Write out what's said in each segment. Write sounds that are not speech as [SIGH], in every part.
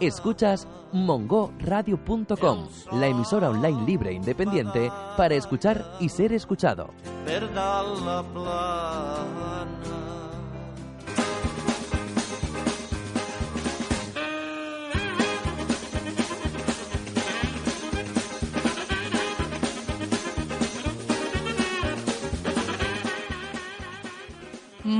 Escuchas mongoradio.com, la emisora online libre e independiente para escuchar y ser escuchado.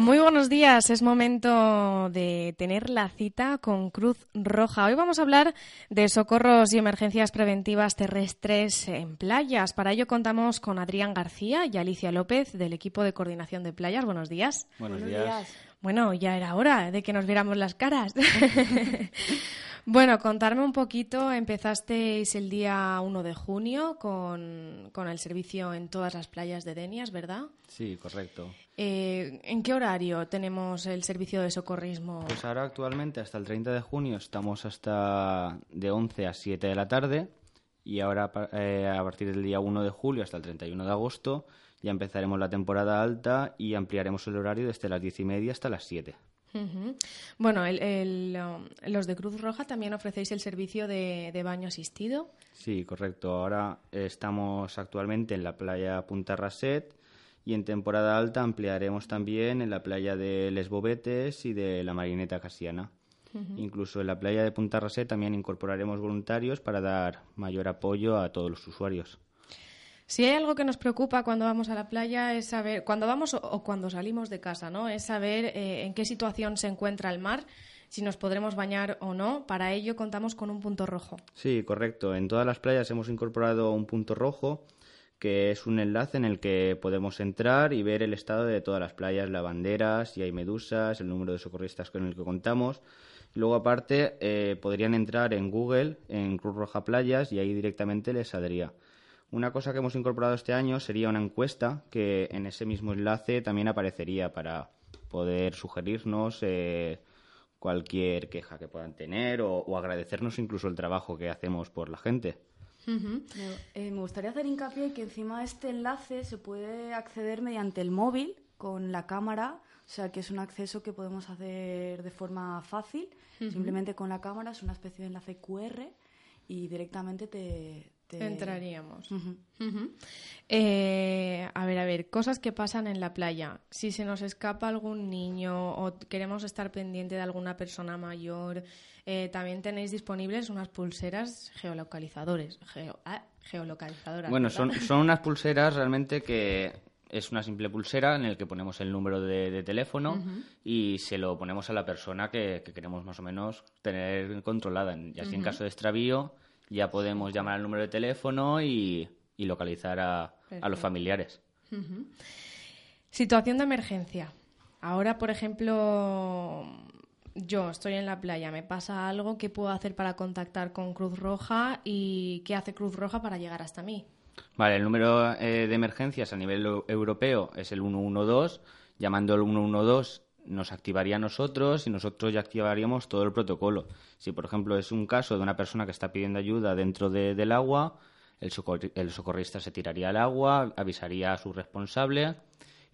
Muy buenos días, es momento de tener la cita con Cruz Roja. Hoy vamos a hablar de socorros y emergencias preventivas terrestres en playas. Para ello contamos con Adrián García y Alicia López del equipo de coordinación de playas. Buenos días. Buenos, días. Bueno, ya era hora de que nos viéramos las caras. [LAUGHS] Bueno, contarme un poquito. Empezasteis el día 1 de junio con, el servicio en todas las playas de Denias, ¿verdad? Sí, correcto. Eh, ¿En qué horario tenemos el servicio de socorrismo? Pues ahora actualmente hasta el 30 de junio estamos hasta de 11 a 7 de la tarde y ahora eh, a partir del día 1 de julio hasta el 31 de agosto ya empezaremos la temporada alta y ampliaremos el horario desde las 10 y media hasta las 7. Bueno, um, los de Cruz Roja también ofrecéis el servicio de, baño asistido. Sí, correcto. Ahora estamos actualmente en la playa Punta Raset y en temporada alta ampliaremos también en la playa de Les Bobetes y de la Marineta Casiana. Incluso en la playa de Punta Raset también incorporaremos voluntarios para dar mayor apoyo a todos los usuarios. Si hay algo que nos preocupa cuando vamos a la playa es saber, cuando vamos o, cuando salimos de casa, ¿no? Es saber eh, en qué situación se encuentra el mar, si nos podremos bañar o no. Para ello contamos con un punto rojo. Sí, correcto. En todas las playas hemos incorporado un punto rojo que es un enlace en el que podemos entrar y ver el estado de todas las playas, la bandera, si hay medusas, el número de socorristas con el que contamos. Luego, aparte, eh, podrían entrar en Google, en Cruz Roja Playas, y ahí directamente les saldría. Una cosa que hemos incorporado este año sería una encuesta que en ese mismo enlace también aparecería para poder sugerirnos eh, cualquier queja que puedan tener o, agradecernos incluso el trabajo que hacemos por la gente. Eh, me gustaría hacer hincapié que encima de este enlace se puede acceder mediante el móvil con la cámara, o sea que es un acceso que podemos hacer de forma fácil, simplemente con la cámara, es una especie de enlace QR y directamente te, Entraríamos. Eh, a ver, a ver, cosas que pasan en la playa. Si se nos escapa algún niño o queremos estar pendiente de alguna persona mayor, eh, también tenéis disponibles unas pulseras geolocalizadores. Ah, geolocalizadoras. Bueno, son, son unas pulseras realmente que es una simple pulsera en el que ponemos el número de, teléfono y se lo ponemos a la persona que, queremos más o menos tener controlada. Y así en caso de extravío ya podemos llamar al número de teléfono y, localizar a, los familiares. Situación de emergencia. Ahora, por ejemplo, yo estoy en la playa, me pasa algo, ¿qué puedo hacer para contactar con Cruz Roja y qué hace Cruz Roja para llegar hasta mí? Vale, el número eh, de emergencias a nivel europeo es el 112. Llamando al 112 nos activaría a nosotros y nosotros ya activaríamos todo el protocolo. Si, por ejemplo, es un caso de una persona que está pidiendo ayuda dentro del agua, el, socorrista se tiraría al agua, avisaría a su responsable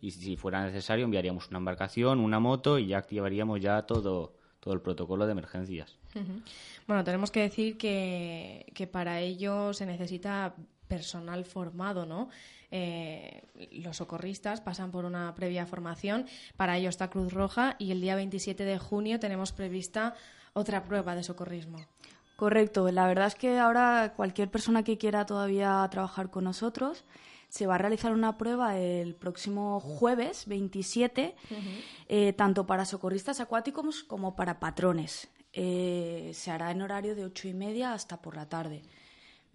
y si fuera necesario enviaríamos una embarcación, una moto y ya activaríamos ya todo, todo el protocolo de emergencias. Bueno, tenemos que decir que, que para ello se necesita personal formado, ¿no? Eh, los socorristas pasan por una previa formación, para ello está Cruz Roja y el día 27 de junio tenemos prevista otra prueba de socorrismo. Correcto, la verdad es que ahora cualquier persona que quiera todavía trabajar con nosotros se va a realizar una prueba el próximo jueves 27, eh, tanto para socorristas acuáticos como para patrones. Eh, se hará en horario de ocho y media hasta por la tarde.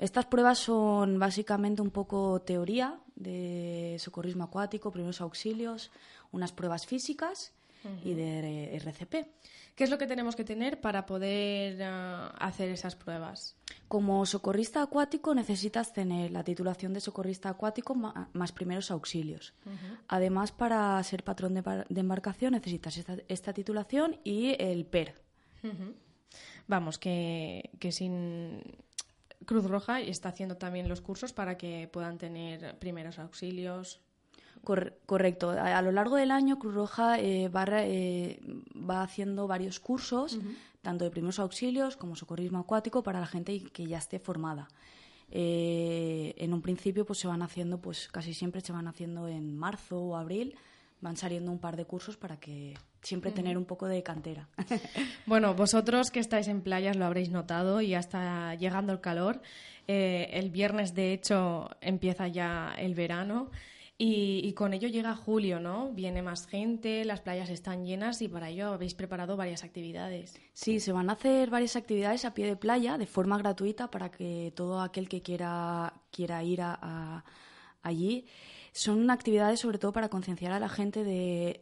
Estas pruebas son básicamente un poco teoría de socorrismo acuático, primeros auxilios, unas pruebas físicas y de RCP. ¿Qué es lo que tenemos que tener para poder ah, hacer esas pruebas? Como socorrista acuático necesitas tener la titulación de socorrista acuático más primeros auxilios. Además, para ser patrón de, embarcación necesitas esta, titulación y el PER. Vamos, que, sin Cruz Roja está haciendo también los cursos para que puedan tener primeros auxilios, correcto. A, lo largo del año, Cruz Roja eh, eh, va, haciendo varios cursos, tanto de primeros auxilios como socorrismo acuático, para la gente que ya esté formada. Eh, en un principio, pues se van haciendo, pues casi siempre se van haciendo en marzo o abril, van saliendo un par de cursos para que siempre tener un poco de cantera. [LAUGHS] Bueno, vosotros que estáis en playas lo habréis notado y ya está llegando el calor. el viernes, de hecho, empieza ya el verano. Y, con ello llega julio, ¿no? Viene más gente, las playas están llenas y para ello habéis preparado varias actividades. Sí, se van a hacer varias actividades a pie de playa de forma gratuita para que todo aquel que quiera, quiera ir a, allí. Son actividades sobre todo para concienciar a la gente de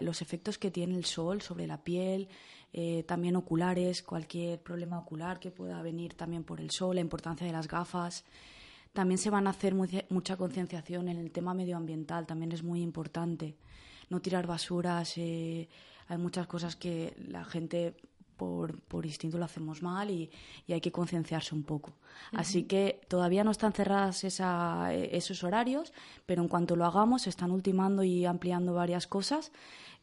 los efectos que tiene el sol sobre la piel, eh, también oculares, cualquier problema ocular que pueda venir también por el sol, la importancia de las gafas. También se van a hacer mucha concienciación en el tema medioambiental, también es muy importante. No tirar basuras, eh, hay muchas cosas que la gente por, por instinto lo hacemos mal y, hay que concienciarse un poco. Así que todavía no están cerradas esos horarios, pero en cuanto lo hagamos, se están ultimando y ampliando varias cosas.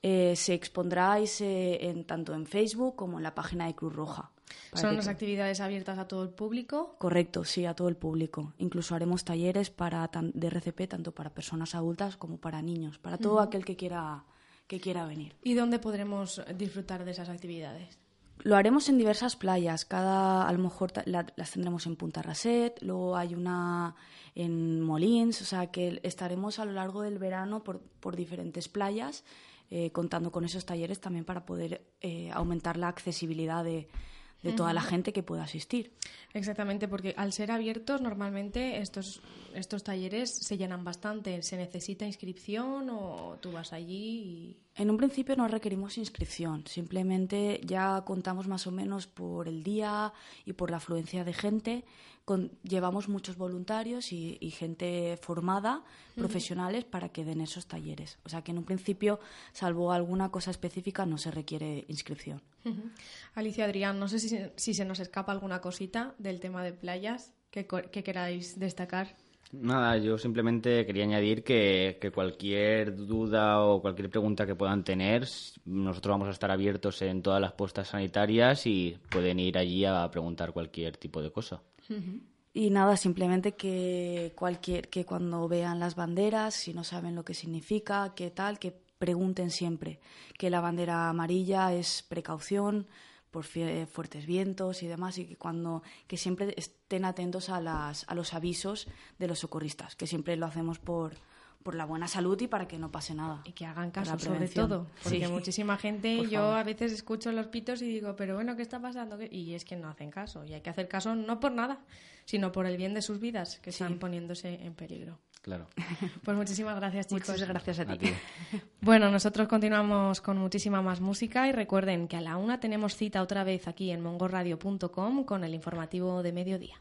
Eh, se expondrá en, tanto en Facebook como en la página de Cruz Roja. ¿Son las actividades abiertas a todo el público? Correcto, sí, a todo el público. Incluso haremos talleres para, de RCP tanto para personas adultas como para niños, para todo aquel que quiera, que quiera venir. ¿Y dónde podremos disfrutar de esas actividades? Lo haremos en diversas playas. Cada, a lo mejor las tendremos en Punta Raset, luego hay una en Molins, o sea que estaremos a lo largo del verano por, por diferentes playas, eh, contando con esos talleres también para poder eh, aumentar la accesibilidad de, de toda la gente que pueda asistir. Exactamente, porque al ser abiertos normalmente estos, estos talleres se llenan bastante. ¿Se necesita inscripción o tú vas allí? En un principio no requerimos inscripción, simplemente ya contamos más o menos por el día y por la afluencia de gente llevamos muchos voluntarios y, gente formada, profesionales, para que den esos talleres. O sea que en un principio, salvo alguna cosa específica, no se requiere inscripción. Alicia Adrián, no sé si, se nos escapa alguna cosita del tema de playas que, queráis destacar. Nada, yo simplemente quería añadir que, que, cualquier duda o cualquier pregunta que puedan tener, nosotros vamos a estar abiertos en todas las postas sanitarias y pueden ir allí a preguntar cualquier tipo de cosa. Y nada, simplemente que cualquier que cuando vean las banderas, si no saben lo que significa, qué tal, que pregunten siempre que la bandera amarilla es precaución por fuertes vientos y demás y que cuando que siempre estén atentos a las a los avisos de los socorristas, que siempre lo hacemos por por la buena salud y para que no pase nada. Y que hagan caso sobre todo, porque muchísima [LAUGHS] gente, yo a veces escucho los pitos y digo, pero bueno, ¿qué está pasando? Y es que no hacen caso, y hay que hacer caso no por nada, sino por el bien de sus vidas, que están poniéndose en peligro. Claro. [LAUGHS] Pues muchísimas gracias, chicos. Muchas gracias a ti. [LAUGHS] Bueno, nosotros continuamos con muchísima más música y recuerden que a la una tenemos cita otra vez aquí en mongoradio.com con el informativo de mediodía.